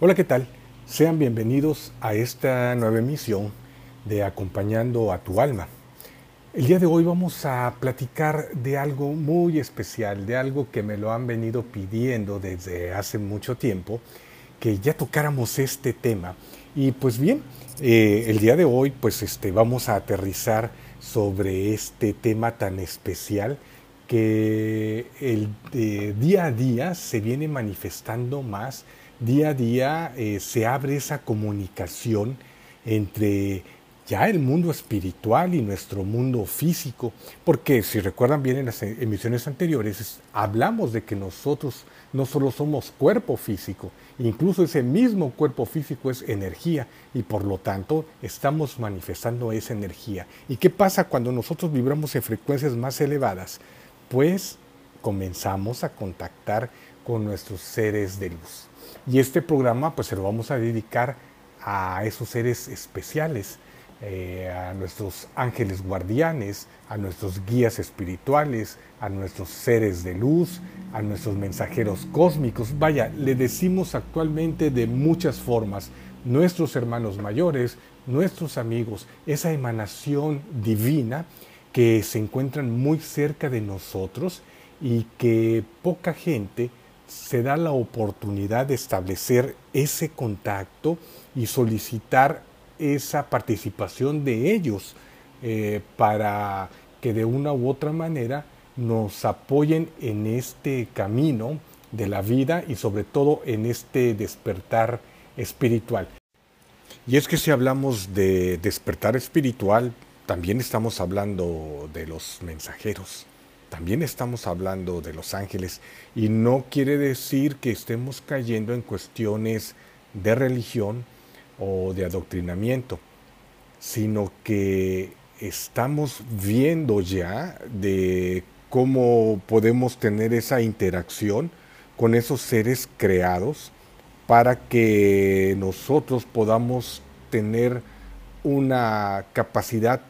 Hola, ¿qué tal? Sean bienvenidos a esta nueva emisión de Acompañando a tu alma. El día de hoy vamos a platicar de algo muy especial, de algo que me lo han venido pidiendo desde hace mucho tiempo, que ya tocáramos este tema. Y pues bien, eh, el día de hoy pues este, vamos a aterrizar sobre este tema tan especial que el eh, día a día se viene manifestando más, día a día eh, se abre esa comunicación entre ya el mundo espiritual y nuestro mundo físico, porque si recuerdan bien en las emisiones anteriores, hablamos de que nosotros no solo somos cuerpo físico, incluso ese mismo cuerpo físico es energía y por lo tanto estamos manifestando esa energía. ¿Y qué pasa cuando nosotros vibramos en frecuencias más elevadas? Pues comenzamos a contactar con nuestros seres de luz. Y este programa pues se lo vamos a dedicar a esos seres especiales, eh, a nuestros ángeles guardianes, a nuestros guías espirituales, a nuestros seres de luz, a nuestros mensajeros cósmicos. Vaya, le decimos actualmente de muchas formas, nuestros hermanos mayores, nuestros amigos, esa emanación divina que se encuentran muy cerca de nosotros y que poca gente se da la oportunidad de establecer ese contacto y solicitar esa participación de ellos eh, para que de una u otra manera nos apoyen en este camino de la vida y sobre todo en este despertar espiritual. Y es que si hablamos de despertar espiritual, también estamos hablando de los mensajeros, también estamos hablando de los ángeles y no quiere decir que estemos cayendo en cuestiones de religión, o de adoctrinamiento, sino que estamos viendo ya de cómo podemos tener esa interacción con esos seres creados para que nosotros podamos tener una capacidad,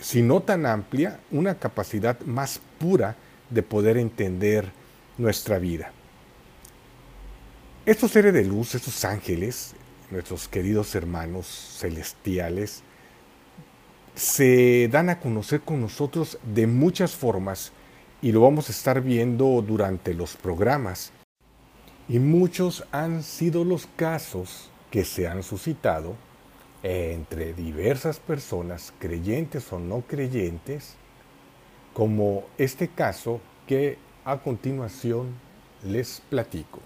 si no tan amplia, una capacidad más pura de poder entender nuestra vida. Estos seres de luz, estos ángeles, nuestros queridos hermanos celestiales, se dan a conocer con nosotros de muchas formas y lo vamos a estar viendo durante los programas. Y muchos han sido los casos que se han suscitado entre diversas personas, creyentes o no creyentes, como este caso que a continuación les platico.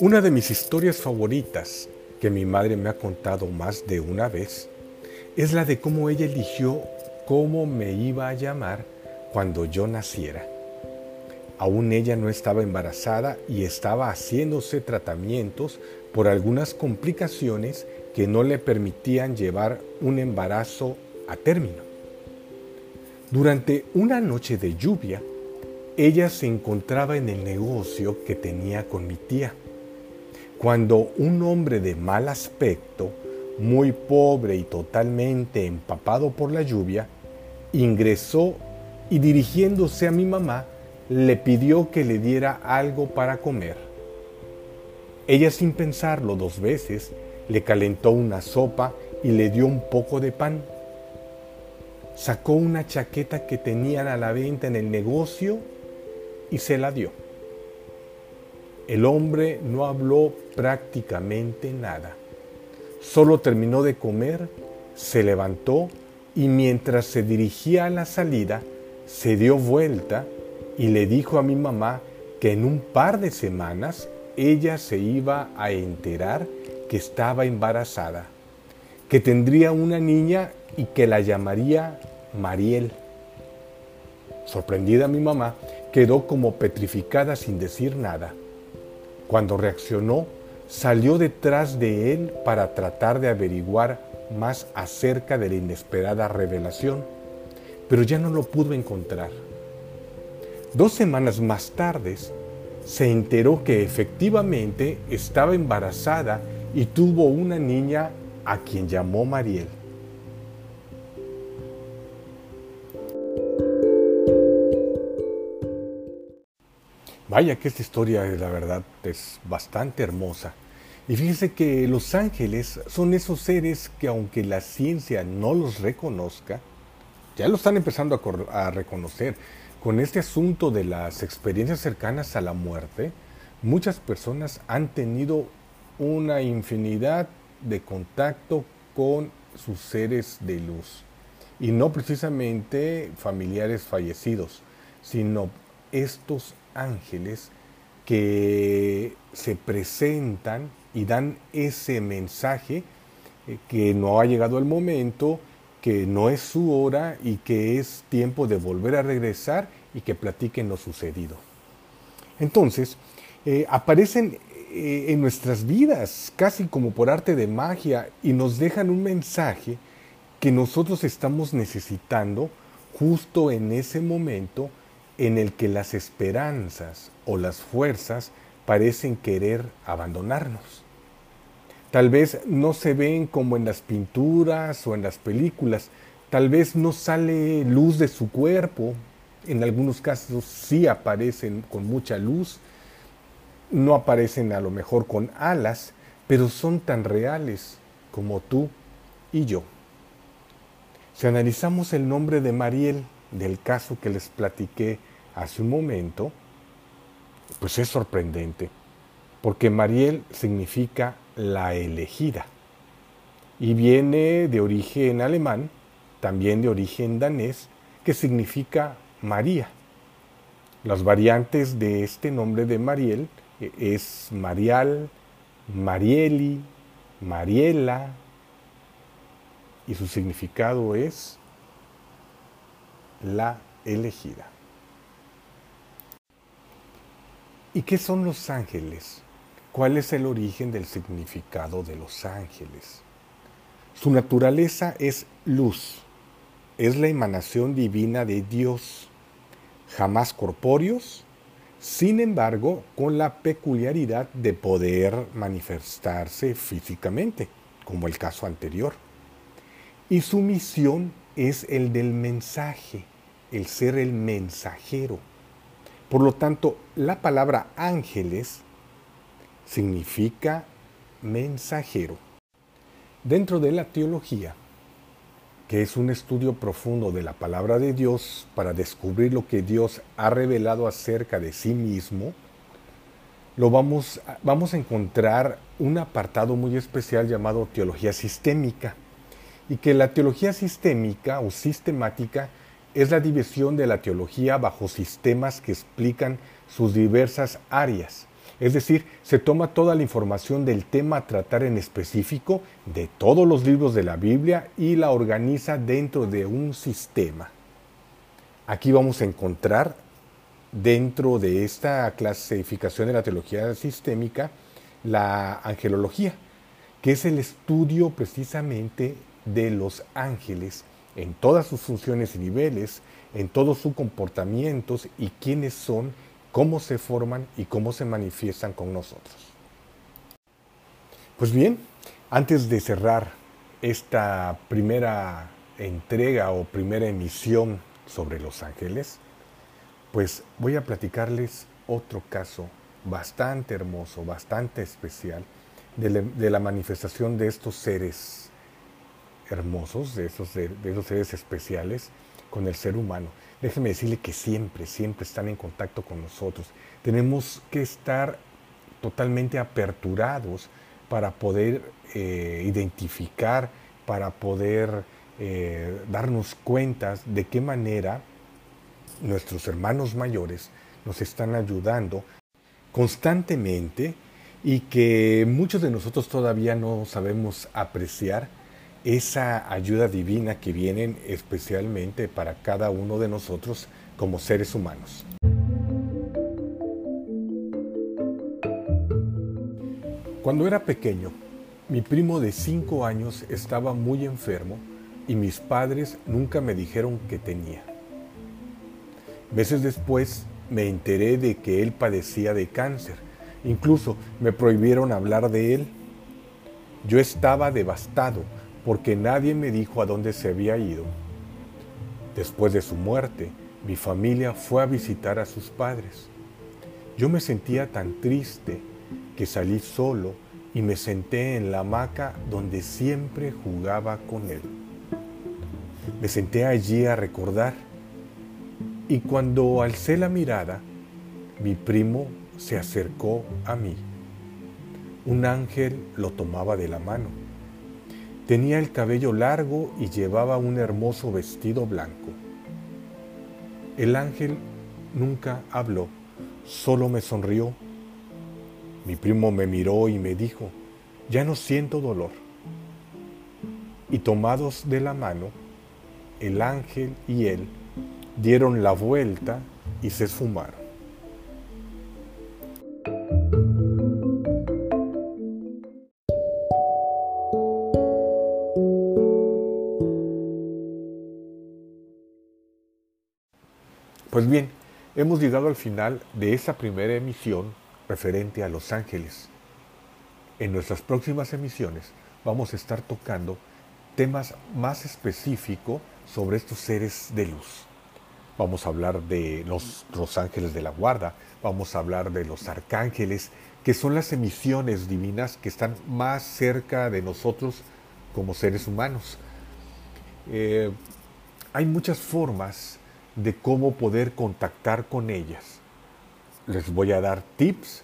Una de mis historias favoritas, que mi madre me ha contado más de una vez, es la de cómo ella eligió cómo me iba a llamar cuando yo naciera. Aún ella no estaba embarazada y estaba haciéndose tratamientos por algunas complicaciones que no le permitían llevar un embarazo a término. Durante una noche de lluvia, ella se encontraba en el negocio que tenía con mi tía cuando un hombre de mal aspecto, muy pobre y totalmente empapado por la lluvia, ingresó y dirigiéndose a mi mamá, le pidió que le diera algo para comer. Ella sin pensarlo dos veces, le calentó una sopa y le dio un poco de pan. Sacó una chaqueta que tenían a la venta en el negocio y se la dio. El hombre no habló prácticamente nada. Solo terminó de comer, se levantó y mientras se dirigía a la salida, se dio vuelta y le dijo a mi mamá que en un par de semanas ella se iba a enterar que estaba embarazada, que tendría una niña y que la llamaría Mariel. Sorprendida mi mamá, quedó como petrificada sin decir nada. Cuando reaccionó, salió detrás de él para tratar de averiguar más acerca de la inesperada revelación, pero ya no lo pudo encontrar. Dos semanas más tarde, se enteró que efectivamente estaba embarazada y tuvo una niña a quien llamó Mariel. Vaya que esta historia, la verdad, es bastante hermosa. Y fíjese que los ángeles son esos seres que aunque la ciencia no los reconozca, ya lo están empezando a reconocer. Con este asunto de las experiencias cercanas a la muerte, muchas personas han tenido una infinidad de contacto con sus seres de luz. Y no precisamente familiares fallecidos, sino estos ángeles que se presentan y dan ese mensaje eh, que no ha llegado el momento, que no es su hora y que es tiempo de volver a regresar y que platiquen lo sucedido. Entonces, eh, aparecen eh, en nuestras vidas casi como por arte de magia y nos dejan un mensaje que nosotros estamos necesitando justo en ese momento en el que las esperanzas o las fuerzas parecen querer abandonarnos. Tal vez no se ven como en las pinturas o en las películas, tal vez no sale luz de su cuerpo, en algunos casos sí aparecen con mucha luz, no aparecen a lo mejor con alas, pero son tan reales como tú y yo. Si analizamos el nombre de Mariel, del caso que les platiqué hace un momento, pues es sorprendente, porque Mariel significa la elegida y viene de origen alemán, también de origen danés, que significa María. Las variantes de este nombre de Mariel eh, es Marial, Marieli, Mariela, y su significado es la elegida. ¿Y qué son los ángeles? ¿Cuál es el origen del significado de los ángeles? Su naturaleza es luz, es la emanación divina de Dios, jamás corpóreos, sin embargo, con la peculiaridad de poder manifestarse físicamente, como el caso anterior. Y su misión es el del mensaje, el ser el mensajero. Por lo tanto, la palabra ángeles significa mensajero. Dentro de la teología, que es un estudio profundo de la palabra de Dios para descubrir lo que Dios ha revelado acerca de sí mismo, lo vamos, vamos a encontrar un apartado muy especial llamado teología sistémica y que la teología sistémica o sistemática es la división de la teología bajo sistemas que explican sus diversas áreas. Es decir, se toma toda la información del tema a tratar en específico de todos los libros de la Biblia y la organiza dentro de un sistema. Aquí vamos a encontrar dentro de esta clasificación de la teología sistémica la angelología, que es el estudio precisamente de los ángeles en todas sus funciones y niveles, en todos sus comportamientos y quiénes son, cómo se forman y cómo se manifiestan con nosotros. Pues bien, antes de cerrar esta primera entrega o primera emisión sobre los ángeles, pues voy a platicarles otro caso bastante hermoso, bastante especial de la, manifestación de estos seres hermosos, de esos, de, esos seres especiales con el ser humano. Déjeme decirle que siempre, siempre están en contacto con nosotros. Tenemos que estar totalmente aperturados para poder eh, identificar, para poder eh, darnos cuenta de qué manera nuestros hermanos mayores nos están ayudando constantemente y que muchos de nosotros todavía no sabemos apreciar esa ayuda divina que viene especialmente para cada uno de nosotros como seres humanos. Cuando era pequeño, mi primo de 5 años estaba muy enfermo y mis padres nunca me dijeron que tenía. Meses después me enteré de que él padecía de cáncer. Incluso me prohibieron hablar de él. Yo estaba devastado porque nadie me dijo a dónde se había ido. Después de su muerte, mi familia fue a visitar a sus padres. Yo me sentía tan triste que salí solo y me senté en la hamaca donde siempre jugaba con él. Me senté allí a recordar y cuando alcé la mirada, mi primo se acercó a mí. Un ángel lo tomaba de la mano. Tenía el cabello largo y llevaba un hermoso vestido blanco. El ángel nunca habló, solo me sonrió. Mi primo me miró y me dijo, ya no siento dolor. Y tomados de la mano, el ángel y él dieron la vuelta y se esfumaron. Pues bien, hemos llegado al final de esta primera emisión referente a Los Ángeles. En nuestras próximas emisiones vamos a estar tocando temas más específicos sobre estos seres de luz. Vamos a hablar de los, los ángeles de la guarda, vamos a hablar de los arcángeles, que son las emisiones divinas que están más cerca de nosotros como seres humanos. Eh, hay muchas formas de cómo poder contactar con ellas. Les voy a dar tips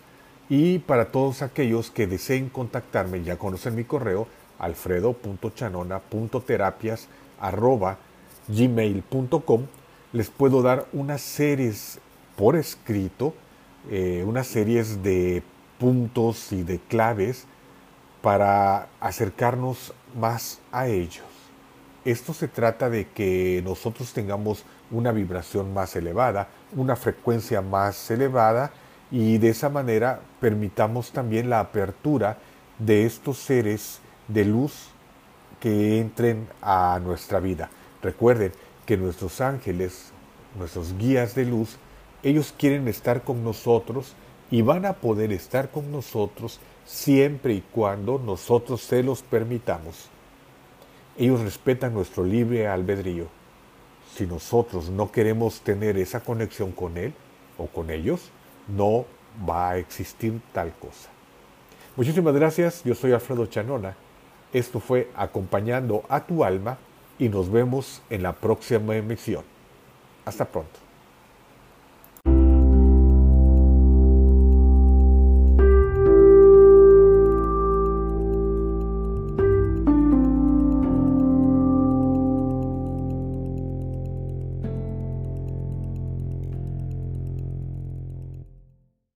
y para todos aquellos que deseen contactarme, ya conocen mi correo alfredo.chanona.terapias.gmail.com les puedo dar unas series por escrito, eh, unas series de puntos y de claves para acercarnos más a ellos. Esto se trata de que nosotros tengamos una vibración más elevada, una frecuencia más elevada y de esa manera permitamos también la apertura de estos seres de luz que entren a nuestra vida. Recuerden que nuestros ángeles, nuestros guías de luz, ellos quieren estar con nosotros y van a poder estar con nosotros siempre y cuando nosotros se los permitamos. Ellos respetan nuestro libre albedrío. Si nosotros no queremos tener esa conexión con Él o con ellos, no va a existir tal cosa. Muchísimas gracias, yo soy Alfredo Chanona. Esto fue Acompañando a tu alma y nos vemos en la próxima emisión. Hasta pronto.